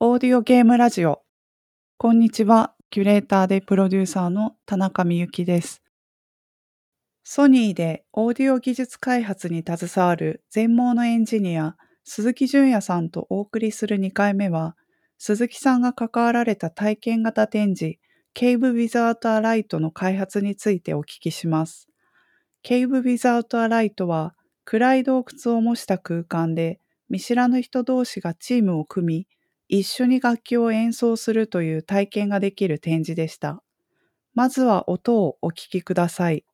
オーディオゲームラジオ。こんにちは。キュレーターでプロデューサーの田中美幸です。ソニーでオーディオ技術開発に携わる全盲のエンジニア、鈴木純也さんとお送りする2回目は、鈴木さんが関わられた体験型展示、Cave Without a Light の開発についてお聞きします。Cave Without a Light は、暗い洞窟を模した空間で、見知らぬ人同士がチームを組み、一緒に楽器を演奏するという体験ができる展示でした。まずは音をお聞きください。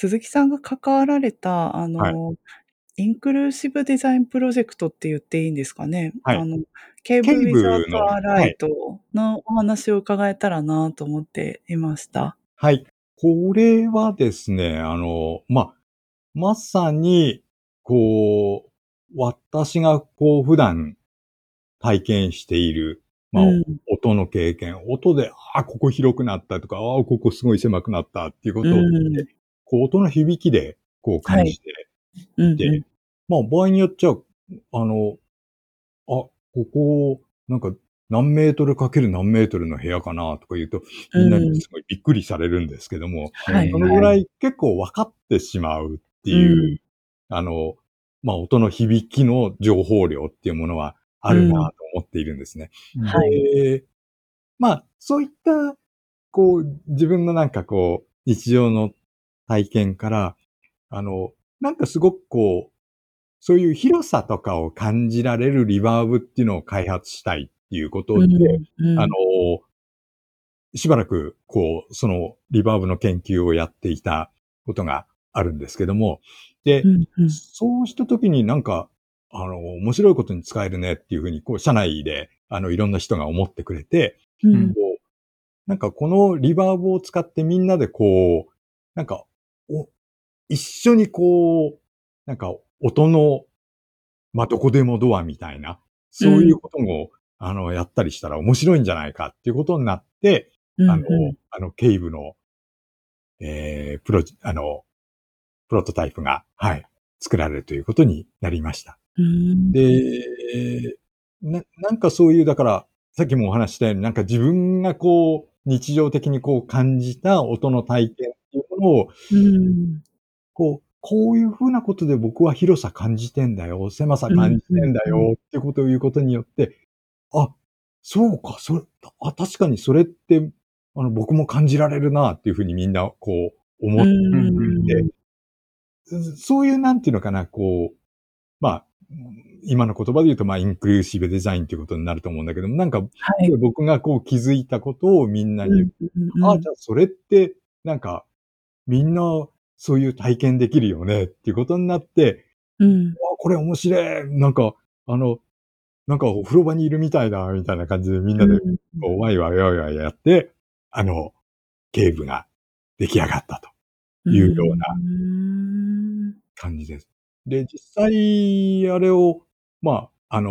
鈴木さんが関わられた、あの、はいインクルーシブデザインプロジェクトって言っていいんですかね。はいあの、ケーブケーブ Without の a Light のお話を伺えたらなと思っていました。はい。これはですね、あの、ま、まさに、こう、私がこう普段体験している、まあ、うん音の経験、音で、あ、ここ広くなったとか、あ、ここすごい狭くなったっていうことを、うんこう音の響きでこう感じて、うんでまあ場合によっちゃ、あの、あ、ここ、なんか何メートルかける何メートルの部屋かなとか言うと、みんなにすごいびっくりされるんですけども、はいそのぐらい結構分かってしまうっていう、あの、まあ音の響きの情報量っていうものはあるなと思っているんですね。はい。でまあそういった、こう自分のなんかこう日常の体験から、あの、なんかすごくこう、そういう広さとかを感じられるリバーブっていうのを開発したいっていうことで、うんあの、しばらく、こう、そのリバーブの研究をやっていたことがあるんですけども、で、うんうん。そうした時になんか、あの、面白いことに使えるねっていうふうに、こう、社内で、あの、いろんな人が思ってくれて、うん。こう、なんかこのリバーブを使ってみんなでこう、なんか、お、一緒にこう、なんか音の、まあ、どこでもドアみたいな、そういうことも、あの、やったりしたら面白いんじゃないかっていうことになって、うんあの、あの、ケイブの、えー、プロジ、あの、プロトタイプが、はい、作られるということになりました。うん。で、な、なんかそういう、だから、さっきもお話ししたように、なんか自分がこう、日常的にこう感じた音の体験っていうん。こう、こういうふうなことで僕は広さ感じてんだよ、狭さ感じてんだよ、ってことを言うことによって、あ、そうか、それ、あ、確かにそれって、あの、僕も感じられるな、っていうふうにみんな、こう、思ってうんでそういう、なんていうのかな、こう、まあ、今の言葉で言うと、まあ、インクルーシブデザインということになると思うんだけども、なんか、はい。僕がこう気づいたことをみんなに言って、うん。あ、じゃあそれって、なんか、みんなそういう体験できるよねっていうことになって、うん。あ、これ面白い。なんか、あの、なんかお風呂場にいるみたいだ、みたいな感じでみんなで、うん。ワイワイワイワイやって、あの、ケーブが出来上がったと。いうような。うん感じです。で、実際、あれを、まあ、あの、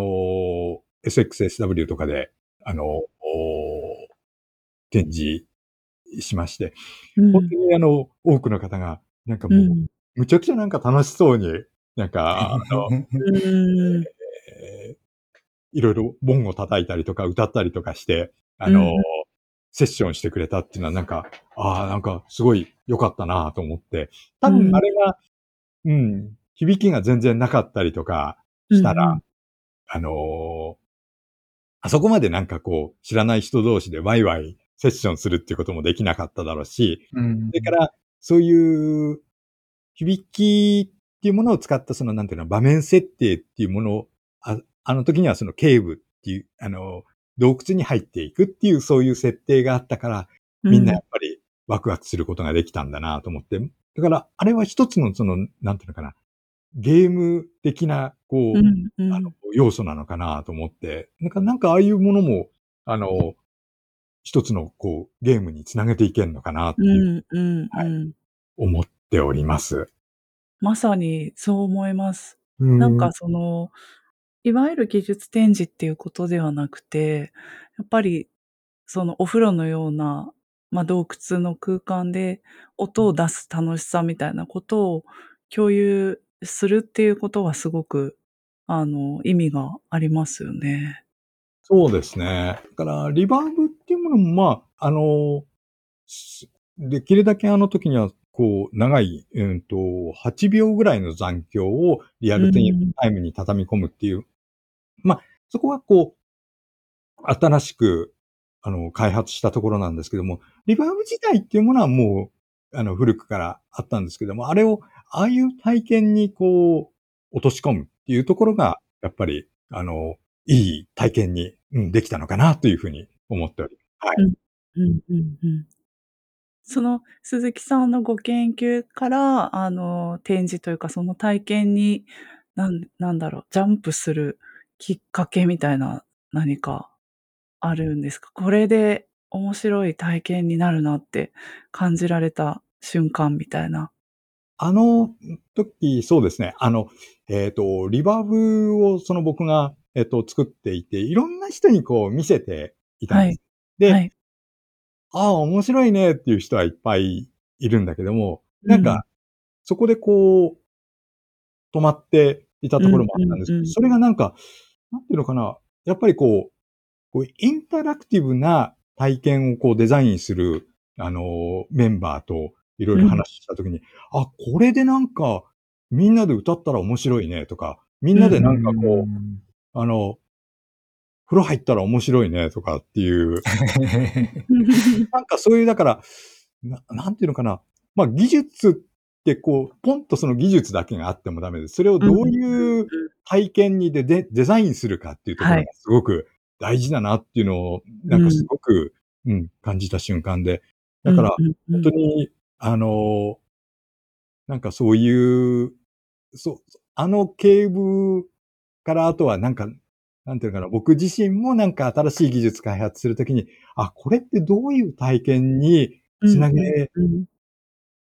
SXSW とかで、あの、お展示しまして、うん。本当にあの、多くの方が、なんかもう、うん。むちゃくちゃなんか楽しそうに、なんか、あの、いろいろ盆を叩いたりとか歌ったりとかして、あの、うん。セッションしてくれたっていうのはなんか、ああ、なんかすごい良かったなと思って、多分あれが、うん、響きが全然なかったりとかしたら、うん。あのーあそこまでなんかこう、知らない人同士でワイワイセッションするっていうこともできなかっただろうし、うん。それから、そういう響きっていうものを使ったその、なんていうの、場面設定っていうものを、ああの時にはそのケーブっていう、あの、洞窟に入っていくっていうそういう設定があったから、みんなやっぱりワクワクすることができたんだなと思って、だから、あれは一つのその、なんていうのかな、ゲーム的な、こう、うんうん。あの、要素なのかなと思って、なんか、なんかああいうものも、あの、一つの、こう、ゲームにつなげていけるのかなってういう、んうんうん。思っております。まさにそう思います。ななんか、その、いわゆる技術展示っていうことではなくて、やっぱりそのお風呂のような、まあ、洞窟の空間で音を出す楽しさみたいなことを共有するっていうことはすごく、あの、意味がありますよね。そうですね。だから、リバーブっていうものも、まあ、あの、できるだけあの時には、こう、長い、うんと、8秒ぐらいの残響をリアルタイムに畳み込むっていう、まあ、そこはこう、新しく、あの、開発したところなんですけども、リバーブ自体っていうものはもう、あの、古くからあったんですけども、あれを、ああいう体験にこう、落とし込むっていうところが、やっぱり、あの、いい体験に、うん、できたのかなというふうに思っております。はい。うんうんうん。その鈴木さんのご研究から、あの、展示というか、その体験に、なんなんだろう、ジャンプするきっかけみたいな何かあるんですか？これで面白い体験になるなって感じられた瞬間みたいな。あの時、そうですね。あの、えっ、と、リバーブをその僕が、えっ、と、作っていて、いろんな人にこう見せていたんです。で、はい。ああ、面白いねっていう人はいっぱいいるんだけども、なんか、そこでこう、止まっていたところもあったんですけど、それがなんか、なんていうのかな、やっぱりこう、こうインタラクティブな体験をこうデザインする、あの、メンバーといろいろ話したときに、あ、これでなんか、みんなで歌ったら面白いねとか、みんなでなんかこう、あの、風呂入ったら面白いねとかっていう、なんかそういう、だから、ななんていうのかな。まあ技術ってこう、ポンとその技術だけがあってもダメです。それをどういう体験にでデデザインするかっていうところがはいすごく大事だなっていうのを、なんかすごく、うん、感じた瞬間で。だから、うんうんうん本当に、あの、なんかそういう、そう、あの警部からあとはなんか、なんていうのかな、僕自身もなんか新しい技術開発するときに、あ、これってどういう体験につなげ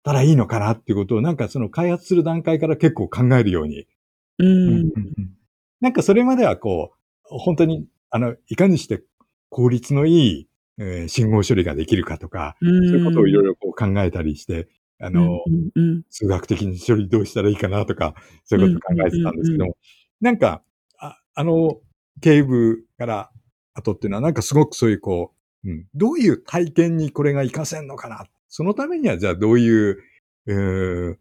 たらいいのかなっていうことを、なんかその開発する段階から結構考えるように。うん。なんかそれまではこう、本当に、あの、いかにして効率のいい、えー信号処理ができるかとか、うん。そういうことをいろいろこう考えたりして、あの、数学的に処理どうしたらいいかなとか、そういうことを考えてたんですけども、なんか、ああの、警部から後っていうのは、なんかすごくそういうこう、うん、どういう体験にこれが活かせんのかな。そのためには、じゃあどういう、えー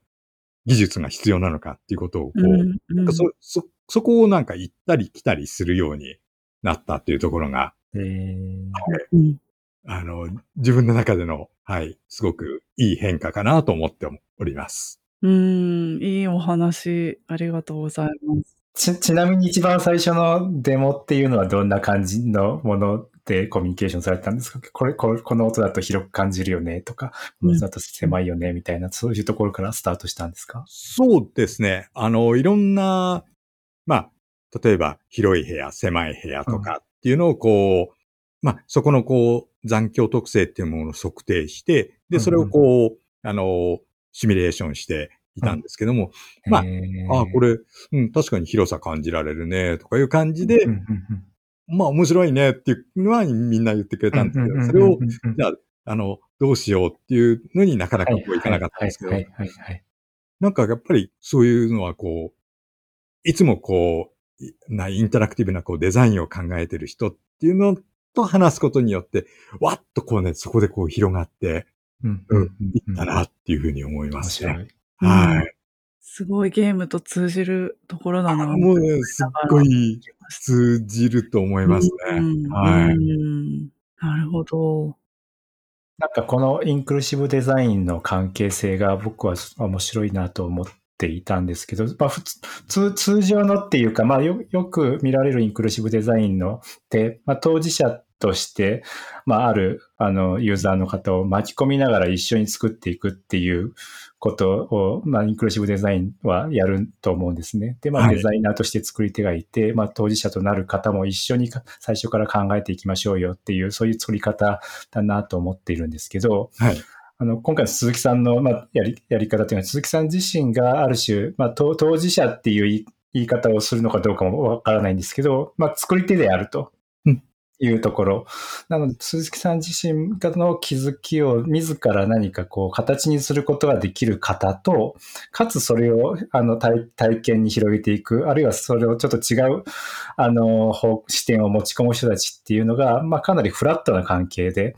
技術が必要なのかっていうことを、こう、うんうんなんかそ、そ、そこをなんか行ったり来たりするようになったっていうところが、えーうんあの、自分の中での、はい、すごくいい変化かなと思っております。うん、いいお話、ありがとうございます。ち、ちなみに一番最初のデモっていうのはどんな感じのものでコミュニケーションされたんですか？これ、これこの音だと広く感じるよねとか、この音だと狭いよねみたいな、そういうところからスタートしたんですか？そうですね。あの、いろんな、まあ、例えば広い部屋、狭い部屋とかっていうのをこう、まあ、そこのこう、残響特性っていうものを測定して、で、それをこう、あの、シミュレーションしていたんですけども、まあああ、これれ、うん、確かに広さ感じられるね、とかいう感じで、うんうんうんまあ面白いねっていうのはみんな言ってくれたんですけど、それを、じゃあ、あの、どうしようっていうのになかなかこういかなかったんですけど。なんかやっぱりそういうのはこう、いつもこう、いなインタラクティブなこうデザインを考えてる人っていうのと話すことによって、わっとこうね、そこでこう広がってうんうんいいったなっていうふうに思いますね。はい。すごいゲームと通じるところだな。もうね、すっごい通じると思いますね。うんはい。うんなるほど。なんかこのインクルーシブデザインの関係性が僕は面白いなと思っていたんですけど、まあ普通、通常のっていうか、まあよよく見られるインクルーシブデザインのって、まあ当事者として、まあ、ある、あの、ユーザーの方を巻き込みながら一緒に作っていくっていうことを、まあ、インクルーシブデザインはやると思うんですね。で、まあ、はいデザイナーとして作り手がいて、まあ、当事者となる方も一緒にか最初から考えていきましょうよっていう、そういう作り方だなと思っているんですけど、はい。あの、今回の鈴木さんの、まあ、やり、やり方というのは、鈴木さん自身がある種、まあ、当当事者っていう言い方をするのかどうかもわからないんですけど、まあ、作り手であるとうんいうところ。なので、鈴木さん自身の気づきを自ら何かこう、形にすることができる方と、かつそれを、あの、体験に広げていく、あるいはそれをちょっと違う、あの、視点を持ち込む人たちっていうのが、まあ、かなりフラットな関係で、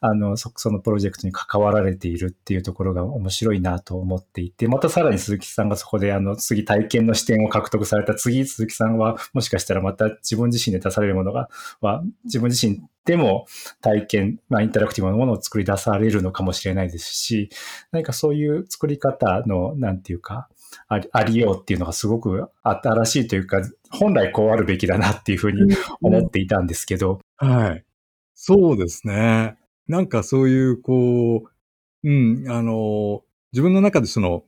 あの、そ、そのプロジェクトに関わられているっていうところが面白いなと思っていて、またさらに鈴木さんがそこであの、次体験の視点を獲得された次、鈴木さんはもしかしたらまた自分自身で出されるものが、は、自分自身でも体験、まあ、インタラクティブなものを作り出されるのかもしれないですし、何かそういう作り方の、なんていうか、ありありようっていうのがすごく新しいというか、本来こうあるべきだなっていうふうに思っていたんですけど、はい。そうですね。なんかそういう、こう、うん、あの、自分の中でその、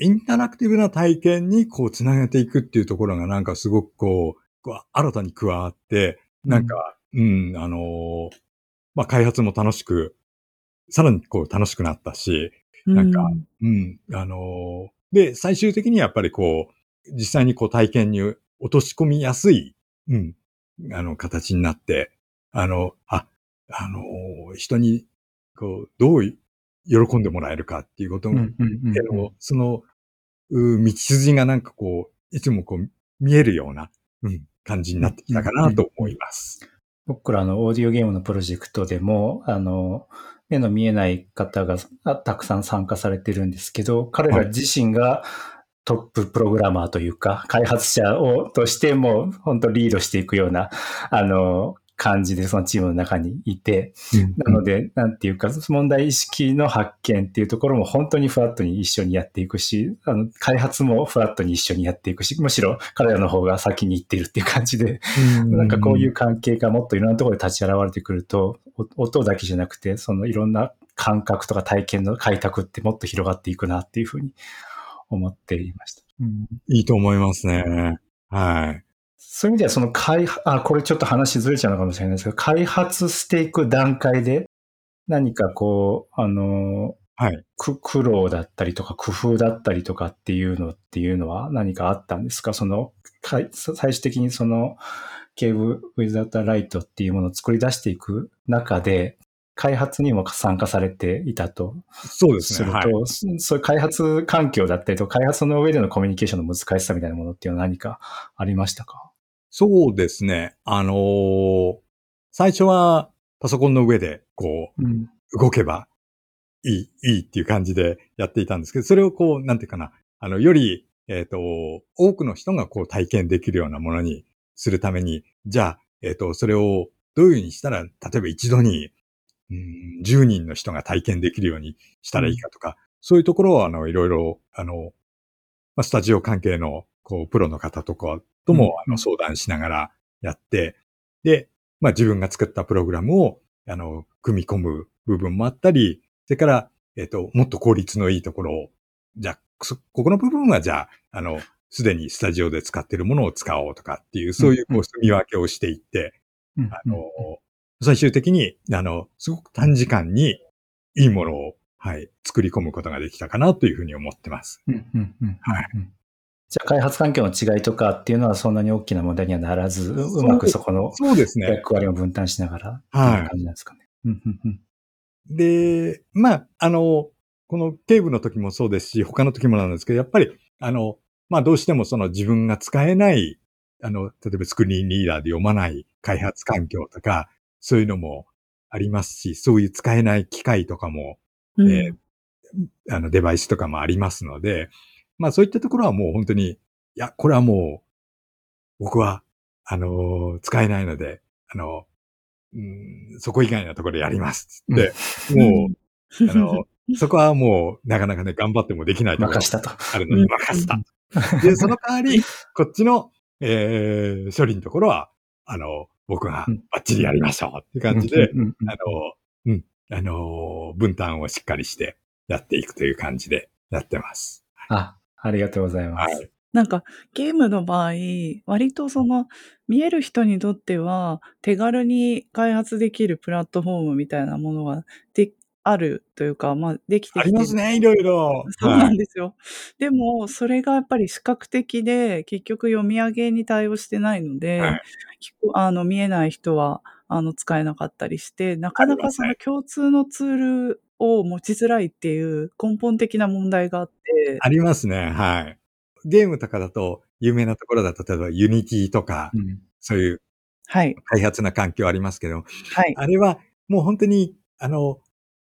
インタラクティブな体験にこうつなげていくっていうところがなんかすごくこう、こう新たに加わって、なんか、うん、あの、まあ、開発も楽しく、さらにこう楽しくなったし、なんかうん、あの、で、最終的にやっぱりこう、実際にこう体験に落とし込みやすい、うん、あの、形になって、あの、あ、あの、人に、こう、どう喜んでもらえるかっていうことうんの、うんうんうんのその、う道筋がなんかこう、いつもこう、見えるような、うん、感じになってきたかなと思います。僕らのオーディオゲームのプロジェクトでも、あの、目の見えない方があたくさん参加されてるんですけど、彼ら自身がトッププログラマーというか、開発者を、としても、本当リードしていくような、あの、感じでそのチームの中にいて、なので、なんていうか、問題意識の発見っていうところも本当にフラットに一緒にやっていくし、あの、開発もフラットに一緒にやっていくし、むしろ彼らの方が先に行っているっていう感じで、なんかこういう関係がもっといろんなところで立ち現れてくると、お音だけじゃなくて、そのいろんな感覚とか体験の開拓ってもっと広がっていくなっていうふうに思っていました。うんいいと思いますね。はい。そういう意味では、その開発、あ、これちょっと話ずれちゃうのかもしれないですけど、開発していく段階で、何かこう、あの、はい。く苦労だったりとか工夫だったりとかっていうのっていうのは何かあったんですか？その、かい最終的にその、ケーブウィザータライトっていうものを作り出していく中で、開発にも参加されていたとそうですね。すると、はい。そそういう開発環境だったりとか、開発の上でのコミュニケーションの難しさみたいなものっていうのは何かありましたか？そうですね。あのー最初はパソコンの上で、こうん。う、動けばいい、いいっていう感じでやっていたんですけど、それをこう、なんていうかな、あの、より、えっ、と、多くの人がこう体験できるようなものにするために、じゃあ、えっ、と、それをどういうふうにしたら、例えば一度に、うん、10人の人が体験できるようにしたらいいかとか、そういうところを、あの、いろいろ、あの、まあ、スタジオ関係の、こう、プロの方とかとも、あの、相談しながらやって、で、まあ、自分が作ったプログラムを、あの、組み込む部分もあったり、それから、えっ、と、もっと効率のいいところを、じゃあ、そここの部分はじゃあ、あの、すでにスタジオで使っているものを使おうとかっていう、そういう、こうんう、住み分けをしていって、うん。あの、最終的に、あの、すごく短時間にいいものを、はい、作り込むことができたかなというふうに思ってます。うんうんうんはいうんじゃあ開発環境の違いとかっていうのはそんなに大きな問題にはならず、ううまくそこの。役割を分担しながらはい感じなんですかね。うんうんうんで、まあ、あの、この警部の時もそうですし、他の時もなんですけど、やっぱり、あの、まあ、どうしてもその自分が使えない、あの、例えばスクリーンリーダーで読まない開発環境とか、そういうのもありますし、そういう使えない機械とかも、うん。えーあの、デバイスとかもありますので、まあ、そういったところはもう本当に、いや、これはもう、僕は、あの、使えないので、あの、うん、そこ以外のところでやりますっつって、もう、あの、そこはもう、なかなかね、頑張ってもできないところ任したと。あるのに任せた。で、その代わり、こっちの、えー、処理のところは、あの、僕がうんバッチリやりましょうって感じで、あの、うん、あの、分担をしっかりしてやっていくという感じでやってます。あ、ありがとうございます。はい。なんかゲームの場合、割とその見える人にとっては手軽に開発できるプラットフォームみたいなものがであるというか、まあ、できてあきてりますね、いろいろ。そうはないんですよ。でも、それがやっぱり視覚的で、結局読み上げに対応してないので、はい。あの見えない人はあの使えなかったりして、なかなかその共通のツールを持ちづらいっていう根本的な問題があって、ありますね、はい。ゲームとかだと、有名なところだと、例えば Unity とか、うん。そういうはい、開発な環境ありますけど、はい、あれはもう本当に、あの、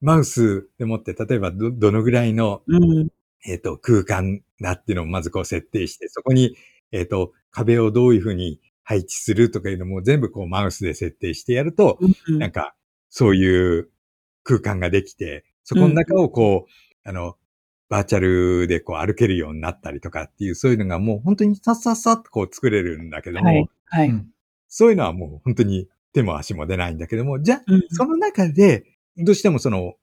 マウスでもって、例えばど、どのぐらいの、うん、えっ、と、空間だっていうのをまずこう設定して、そこに、えっ、と、壁をどういうふうに配置するとかいうのも全部こうマウスで設定してやると、うんなんか、そういう空間ができて、そこの中をこう、あの、バーチャルでこう歩けるようになったりとかっていう、そういうのがもう本当にさっさっさっとこう作れるんだけども、はい、はい。うん。そういうのはもう本当に手も足も出ないんだけども、じゃあ、うん。その中で、どうしてもその、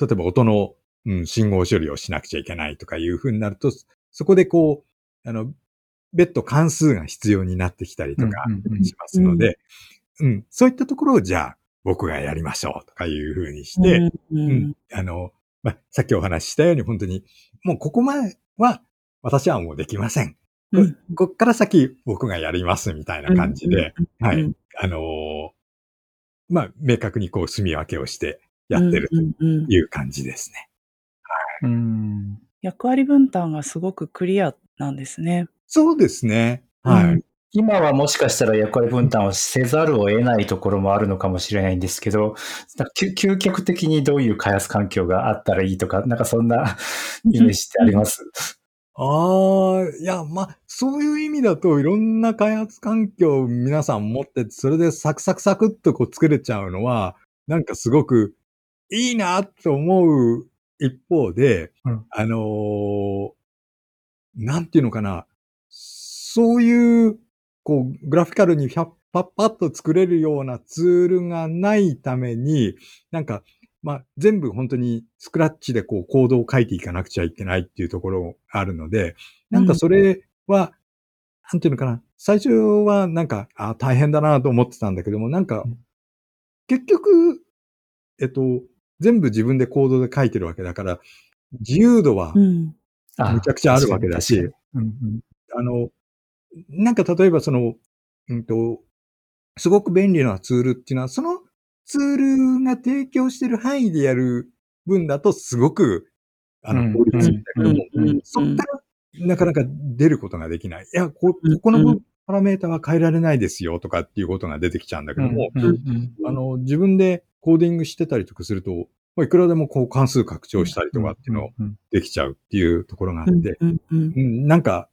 例えば音の、うん、信号処理をしなくちゃいけないとかいうふうになると、そこでこう、あの、別途関数が必要になってきたりとかしますので、うん、そういったところをじゃあ、僕がやりましょうとかいうふうにして、うんあの、まあ、さっきお話ししたように本当に、もうここまでは私はもうできません。うんこっから先僕がやりますみたいな感じで、はい。うんあのーまあ、明確にこう、住み分けをしてやってるという感じですね。うん役割分担がすごくクリアなんですね。そうですね。はい。うん今はもしかしたら役割分担をせざるを得ないところもあるのかもしれないんですけど、究究極的にどういう開発環境があったらいいとか、なんかそんなイメージってあります？ああ、いや、まあ、そういう意味だと、いろんな開発環境を皆さん持ってて、それでサクサクサクっとこう作れちゃうのは、なんかすごくいいなと思う一方で、うん。あのーなんていうのかな、そういう、こう、グラフィカルにパッパッと作れるようなツールがないために、なんか、まあ、全部本当にスクラッチでこうコードを書いていかなくちゃいけないっていうところがあるので、なんかそれは、なんていうのかな、最初はなんか、あ大変だなと思ってたんだけども、なんかうん、結局、えっと、全部自分でコードで書いてるわけだから、自由度はうん。あむちゃくちゃあるわけだしうんあの、なんか例えばその、うんと、すごく便利なツールっていうのは、そのツールが提供してる範囲でやる分だとすごく、あうん。の、効率いいんだけども、そっからなかなか出ることができない。いや、こうん。ここのパラメータは変えられないですよとかっていうことが出てきちゃうんだけども、うんうんうんあの、自分でコーディングしてたりとかすると、まあいくらでもこう関数拡張したりとかっていうのをうんできちゃうっていうところがあうんって、うんうんうん、なんか、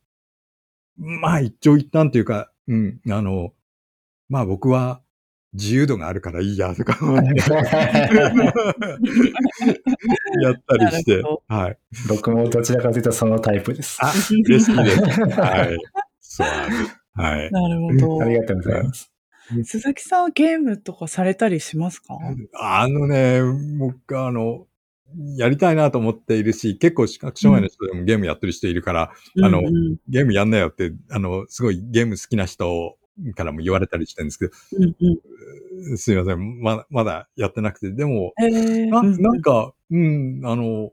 まあ一長一短というか、うん、あの、まあ僕は自由度があるからいいやとか思ってやったりしてはい。僕もどちらかというとそのタイプです。あ、嬉しいです。はい。そうなんです。はい。なるほど。ありがとうございます。鈴木さんはゲームとかされたりしますか？あのね、僕あの、やりたいなと思っているし、結構視覚障害の人でもゲームやってる人いるから、あのうんうんゲームやんなよって、あの、すごいゲーム好きな人からも言われたりしてるんですけど、うんうんすいません。ま、まだやってなくて。でも、えーなうんなんか、うん、あの、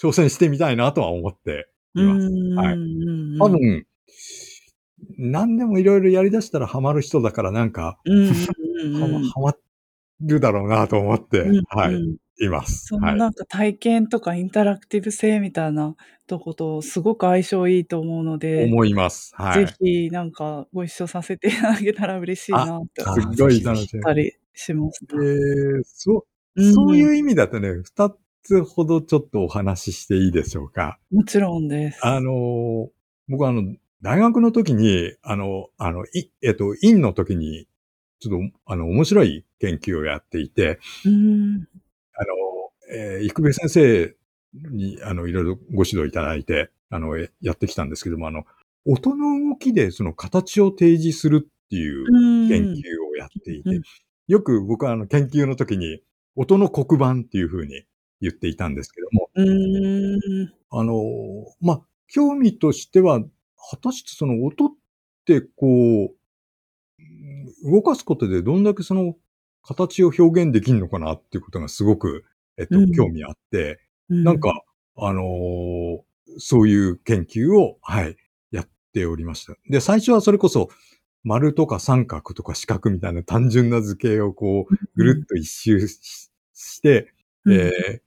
挑戦してみたいなとは思っています。うんはいうん多分、何でもいろいろやり出したらハマる人だからなんか、うんうんうんはまはまるだろうなと思って、うんはい、うんいます。そはい。のなんか体験とかインタラクティブ性みたいなとことすごく相性いいと思うので、思います。はい。ぜひなんかご一緒させていただけたら嬉しいなってすっごい楽しみ。たりしました。えーそう、うんそういう意味だとね、二つほどちょっとお話ししていいでしょうか？もちろんです。あのー僕はあの、大学の時に、あの、あの、い、えっと、院の時に、ちょっと、あの、面白い研究をやっていて、うん。あの、えー、育部先生に、あの、いろいろご指導いただいて、あの、えやってきたんですけども、あの、音の動きでその形を提示するっていううん。研究をやっていてよく僕はあの研究の時に音の黒板っていうふうに言っていたんですけども。あの、まあ、興味としては、果たしてその音ってこう、うん動かすことでどんだけその形を表現できるのかなっていうことがすごく、えっとうん、興味あって、うなん、か、あのーそういう研究を、はい、やっておりました。で、最初はそれこそ、丸とか三角とか四角みたいな単純な図形をこう、ぐるっと一周しして、うん。えー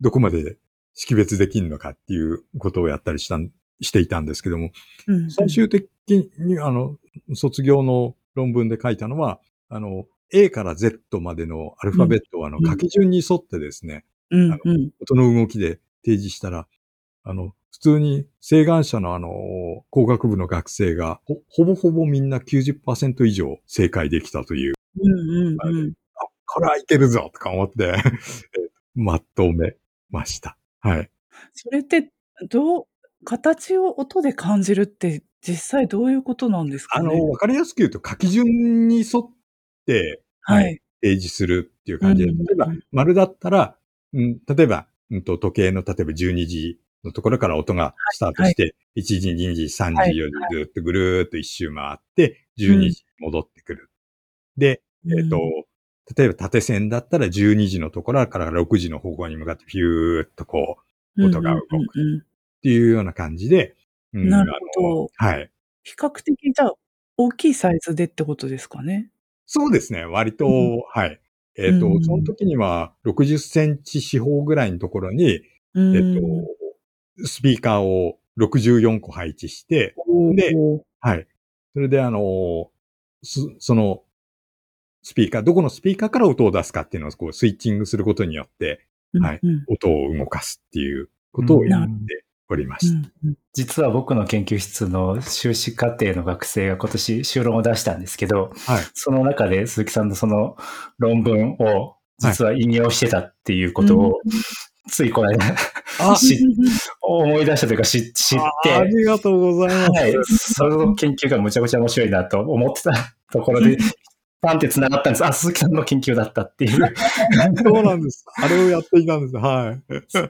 どこまで識別できるのかっていうことをやったりしたん、していたんですけども、うん最終的に、あの、卒業の論文で書いたのは、あの、A から Z までのアルファベットをあのうん書き順に沿ってですね、うんあうん音の動きで提示したら、あの、普通に請願者のあの、工学部の学生がほ、ほぼほぼみんな90%以上正解できたという、うんうんうん。あ、これはいけるぞとか思って、えまっとめました。はい。それって、どう、形を音で感じるって実際どういうことなんですかね？あの、わかりやすく言うと書き順に沿って、はい。提示するっていう感じで、うん例えば、丸だったら、うん、例えば、うんと、時計の例えば12時のところから音がスタートして、1時、2時、3時、はい4時、ずっとぐるーっと一周回って、12時に戻ってくる。で、えっ、と、例えば縦線だったら12時のところから6時の方向に向かってピューっとこう、うん、音が動くうん。うんうんっていうような感じで、うんなるほどはい。比較的じゃあ、大きいサイズでってことですかね。そうですね。割と、うんはい。えっ、と、うんその時には60センチ四方ぐらいのところに、うんえっと、スピーカーを64個配置して、ではい。それであの、すその、スピーカー、どこのスピーカーから音を出すかっていうのをこうスイッチングすることによって、はいうん音を動かすっていうことをやっうんておりまうした。んうん実は僕の研究室の修士課程の学生が今年修論を出したんですけど、はい。その中で鈴木さんのその論文を実は引用してたっていうことを、ついこの間 思い出したというか知知っあて、ありがとうございます。はい、その研究がむちゃくちゃ面白いなと思ってたところで、パンって繋がったんです。あ、鈴木さんの研究だったっていう。そうなんです。あれをやっていたんです。はい。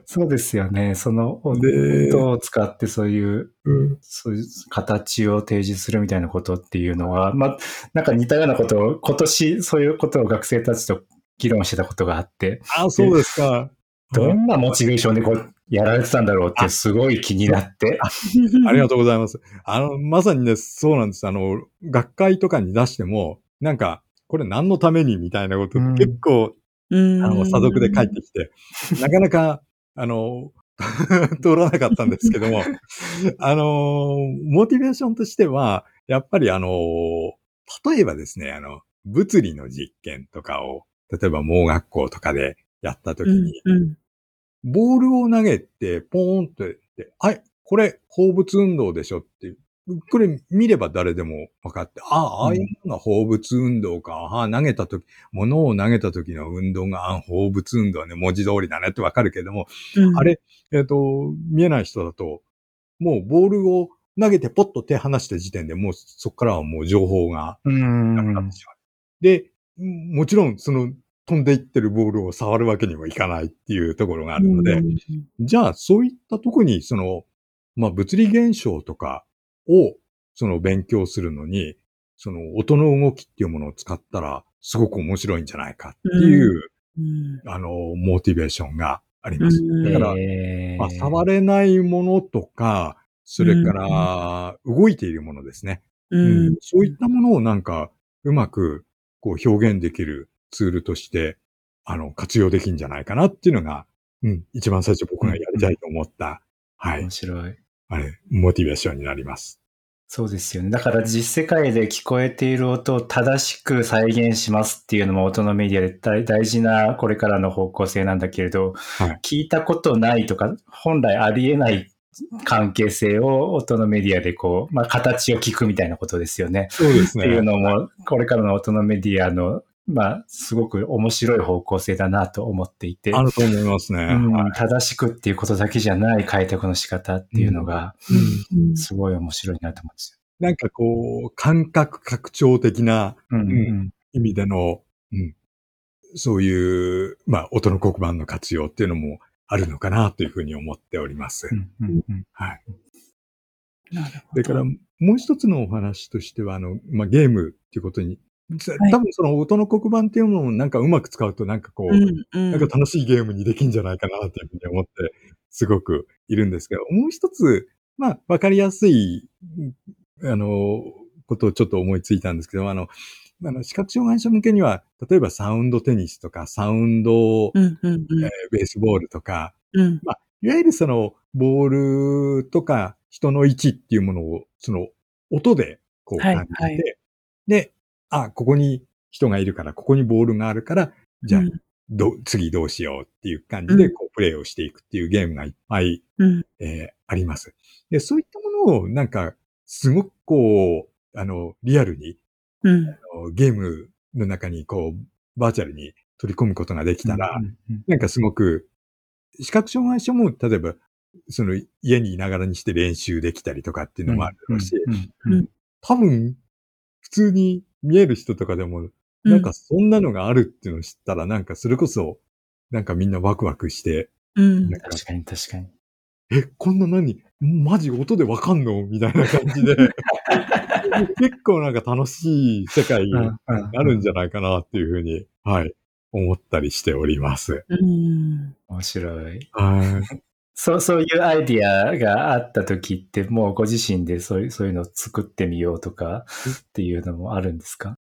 そうですよね。そので音を使ってそういう、うんそういう形を提示するみたいなことっていうのは、まあ、なんか似たようなことを、今年そういうことを学生たちと議論してたことがあって、あ、そうですか。どんなモチベーションでこう、やられてたんだろうってすごい気になって。ありがとうございます。あの、まさにね、そうなんです。あの、学会とかに出しても、なんか、これ何のためにみたいなことうん。結構、うん。あの、査読で帰ってきて、なかなか、あの、通らなかったんですけども、あの、モチベーションとしては、やっぱりあの、例えばですね、あの、物理の実験とかを、例えば盲学校とかでやったときうんに、うん。ボールを投げて、ポーンってやって、はい、これ、放物運動でしょって、これ見れば誰でも分かって、ああ、ああいうのが放物運動か、ああ、投げたとき、物を投げたときの運動が、あ放物運動ね、文字通りだねって分かるけども、うんあれ、えっ、と、見えない人だと、もうボールを投げてポッと手離した時点でもうそこからはもう情報がうなくなっんて。しまう。で、もちろんその飛んでいってるボールを触るわけにもいかないっていうところがあるので、うんじゃあそういったとこにその、まあ物理現象とかをその勉強するのに、その音の動きっていうものを使ったらすごく面白いんじゃないかっていう、うん。あの、モチベーションがあります。うん。だから、えー。まあ、触れないものとか、それから、動いているものですね。ううん。んそういったものをなんか、うまく、こう、表現できるツールとして、あの、活用できるんじゃないかなっていうのが、うん、一番最初僕がやりたいと思った、はい。面、白い。あれ、モチベーションになります。そうですよね。だから実世界で聞こえている音を正しく再現しますっていうのも音のメディアで大大事なこれからの方向性なんだけれど、はい聞いたことないとか、本来ありえない関係性を音のメディアでこう、まあ形を聞くみたいなことですよね。そうですっていうね。のも、これからの音のメディアの、まあ、すごく面白い方向性だなと思っていて。あると思いますね。正しくっていうことだけじゃない開拓の仕方っていうのが、うんすごい面白いなと思うんですなんかこう、感覚拡張的なよ。うんうイ意味での、うん、そういう、まあ、音の黒板の活用っていうのもあるのかなというふうに思っております。うんうんうんはい。なるほど。それから、もう一つのお話としては、あの、まあ、ゲームっていうことに、多はい分その音の黒板っていうのもなんかうまく使うとなんかこう、うんうん。なんか楽しいゲームにできんじゃないかなというふうに思って、すごくいるんですけど、もう一つ、まあ、わかりやすい、あの、ことをちょっと思いついたんですけど、あの、あの視覚障害者向けには、例えばサウンドテニスとか、サウンド、うんうんうんえーベースボールとか、うん。まあ、いわゆるその、ボールとか人の位置っていうものを、その、音でこうはい感じて、はいで、あ、ここに人がいるから、ここにボールがあるから、じゃあ、うんど、次どうしようっていう感じで、うんこう、プレイをしていくっていうゲームがいっぱい、うん。えーあります。で、そういったものを、なんか、すごくこう、あの、リアルに、うん。あのゲームの中に、こう、バーチャルに取り込むことができたら、なんかすごく、視覚障害者も、例えば、その家にいながらにして練習できたりとかっていうのもあるだろうし、多分、普通に見える人とかでも、うなんか、そんなのがあるっていうのを知ったら、なんかそれこそ、なんかみんなワクワクして、うん。なんか確かに確かに。え、こんな何？マジ音でわかんの？みたいな感じで、結構なんか楽しい世界になるんじゃないかなっていうふうに、はい、思ったりしております。うん。面白い。はい。そう、そういうアイディアがあった時って、もうご自身でそういう、そういうのを作ってみようとかっていうのもあるんですか？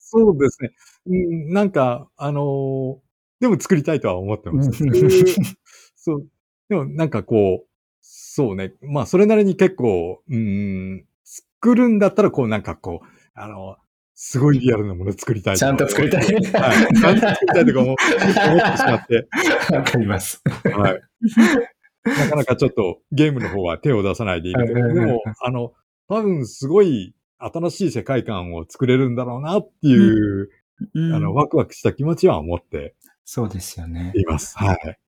そうですね。うん、なんか、あのーでも作りたいとは思ってます。うんそう。でもなんかこう、そうね。まあ、それなりに結構、うん、作るんだったら、こうなんかこう、あの、すごいリアルなもの作りたいちゃんと作りたい。はい。ちゃんと作りたいとか思思ってしまって、わかります。はい。なかなかちょっとゲームの方は手を出さないでいるけど、うんうんうんでも、あの、多分すごい新しい世界観を作れるんだろうなっていう、うん。あの、ワクワクした気持ちは持ってそうですよね。います。はい。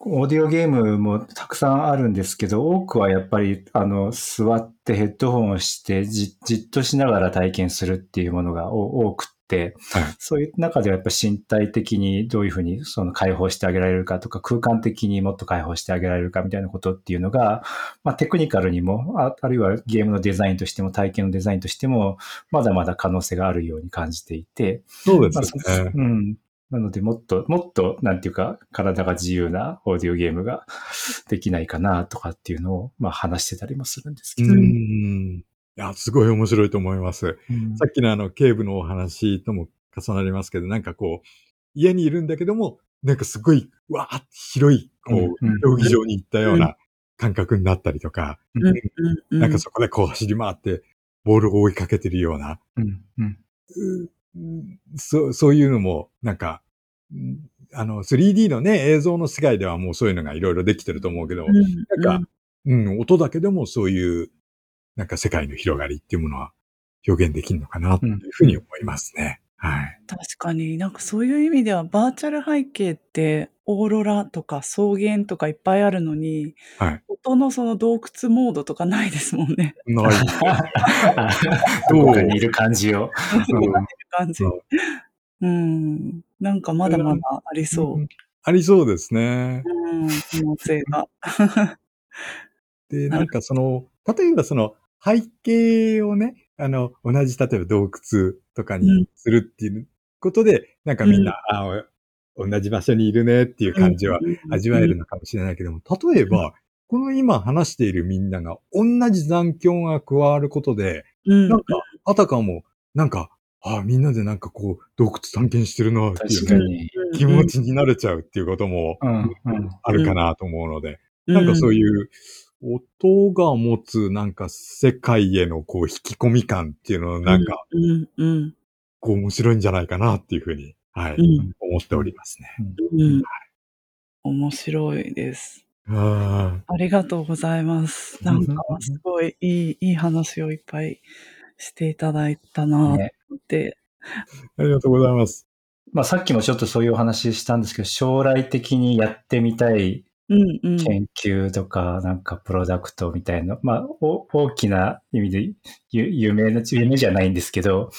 オーディオゲームもたくさんあるんですけど、多くはやっぱり、あの、座ってヘッドホンをしてじ、じっとしながら体験するっていうものがお多くはいそういう中ではやっぱ身体的にどういうふうにその解放してあげられるかとか、空間的にもっと解放してあげられるかみたいなことっていうのが、まあテクニカルにも、ああるいはゲームのデザインとしても、体験のデザインとしても、まだまだ可能性があるように感じていて、そうでまあすよね。うん。なので、もっと、もっと、なんていうか、体が自由なオーディオゲームができないかなとかっていうのを、まあ話してたりもするんですけど。うん。いや、すごい面白いと思います。うん。さっきのあの、警部のお話とも重なりますけど、なんかこう、家にいるんだけども、なんかすごい、わーって広い、こう、競技場に行ったような感覚になったりとか。なんかそこでこう走り回って、ボールを追いかけてるような、そう、そういうのも、なんか、うんあの、3D のね、映像の世界ではもうそういうのがいろいろできてると思うけど、うん。なんか、うん、音だけでもそういう、なんか世界の広がりっていうものは表現できるのかなというふうに思いますね。はい。確かになんかそういう意味ではバーチャル背景ってオーロラとか草原とかいっぱいあるのに、はい。音のその洞窟モードとかないですもんね。ない。あどこかにいる感じを。うん感じそう。うん。なんかまだまだありそう。ありそうですね。うん。可能性が。で、なんかその、例えばその背景をね、あの、同じ、例えば洞窟とかうん。にするっていうことで、なんかみんな、あ同じ場所にいるねっていう感じは味わえるのかもしれないけども、例えば、この今話しているみんなが同じ残響が加わることで、うん。なんか、あたかも、なんか、あみんなでなんかこう、洞窟探検してるなっていうね。気持ちになれちゃうっていうこともうんうん。あるかなと思うので、うん、なんかそうういう、音が持つなんか世界へのこう引き込み感っていうのをなんか、うん、うん、こう面白いんじゃないかなっていうふうに、はい、うん思っておりますね。うん。面白いです。あありがとうございます。なんか、すごいいい、いい話をいっぱいしていただいたなねって。ありがとうございます。まあさっきもちょっとそういうお話したんですけど、将来的にやってみたいうん、うん。研究とか、なんかプロダクトみたいな、まあ、お大きな意味でゆ夢の、夢じゃないんですけど、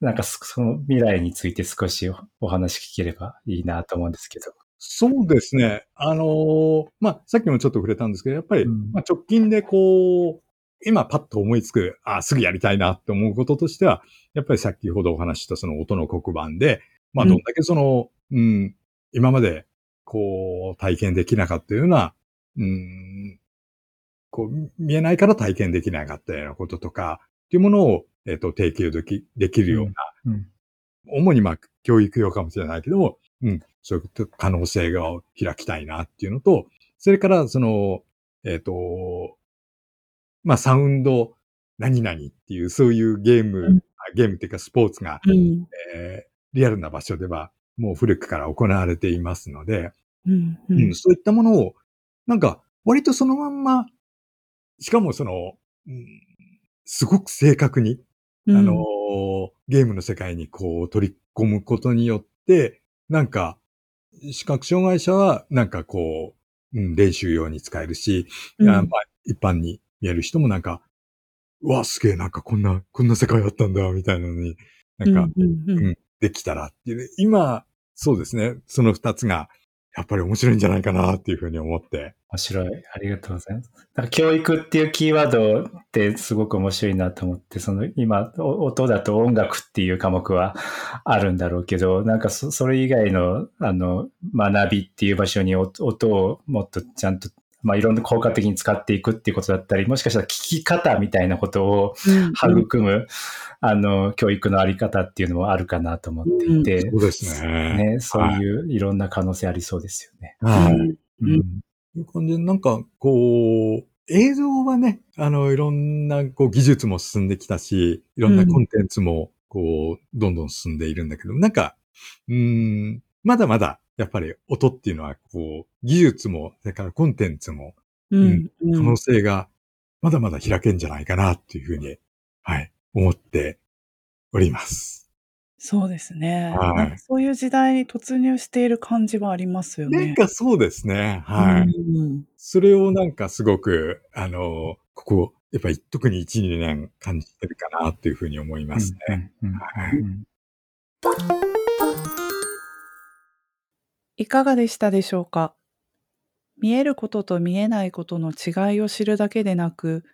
なんかその未来について少しお話聞ければいいなと思うんですけど。そうですね。あのーまあ、さっきもちょっと触れたんですけど、やっぱり、うんまあ、直近でこう、今パッと思いつく、あすぐやりたいなって思うこととしては、やっぱり先ほどお話ししたその音の黒板で、まあ、うんどんだけその、うん、今まで、こう、体験できなかったような、うん、こう、見えないから体験できなかったようなこととか、っていうものを、えっ、と、提供でき、できるような、うん。主にまあ、教育用かもしれないけども、うん、そういう可能性が開きたいなっていうのと、それから、その、えっ、と、まあ、サウンド何々っていう、そういうゲーム、うんあゲームっていうかスポーツが、うん。えーリアルな場所では、もう古くから行われていますので、うん。ううんん、そういったものを、なんか、割とそのまんま、しかもその、うん、すごく正確に、あのーゲームの世界にこう取り込むことによって、なんか、視覚障害者はなんかこう、うん、練習用に使えるし、うん。まあ、一般に見える人もなんか、うわ、すげえ、なんかこんな、こんな世界あったんだ、みたいなのに、なんか、うんうんうん。うんできたらっていうね、今、そうですね、その二つが、やっぱり面白いんじゃないかなっていうふうに思って。面白い。ありがとうございます。なんか教育っていうキーワードってすごく面白いなと思って、その今、音だと音楽っていう科目はあるんだろうけど、なんかそれ以外の、あの、学びっていう場所に音をもっとちゃんと、まあいろんな効果的に使っていくっていうことだったり、もしかしたら聞き方みたいなことをうん育む、あの、教育のあり方っていうのもあるかなと思っていて、そうですね。ね、そういういろんな可能性ありそうですよね。はい。うん。ううん。んいう感じで、なんか、こう、映像はね、あの、いろんな、こう、技術も進んできたし、いろんなコンテンツも、こう、どんどん進んでいるんだけど、なんか、うーん、まだまだ、やっぱり音っていうのは、こう、技術も、それからコンテンツも、うんうん可能性が、まだまだ開けんじゃないかな、っていうふうに、はい、思っております。そうですね。はいそういう時代に突入している感じはありますよね。なんかそうですね、はい。うんそれをなんかすごく、あの、ここ、やっぱり特に1、2年感じてるかなっていうふうに思いますね。うんうんはいうんいいかがでしたでしょうか？見えることと見えないことの違いを知るだけでなく、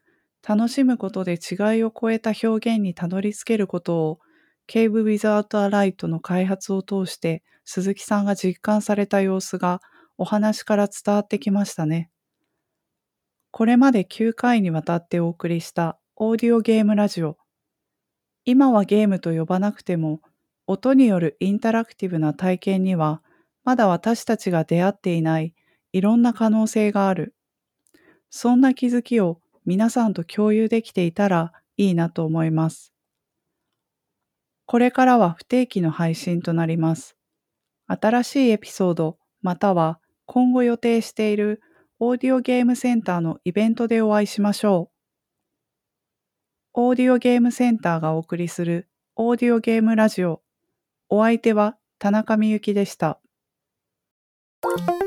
楽しむことで違いを超えた表現にたどり着けることを、 Cave Without a Light の開発を通して鈴木さんが実感された様子がお話から伝わってきましたね。これまで9回にわたってお送りしたオーディオゲームラジオ。今はゲームと呼ばなくても、音によるインタラクティブな体験には、まだ私たちが出会っていないいろんな可能性がある。そんな気づきを皆さんと共有できていたらいいなと思います。これからは不定期の配信となります。新しいエピソードまたは今後予定しているオーディオゲームセンターのイベントでお会いしましょう。オーディオゲームセンターがお送りするオーディオゲームラジオ。お相手は田中みゆきでした。you.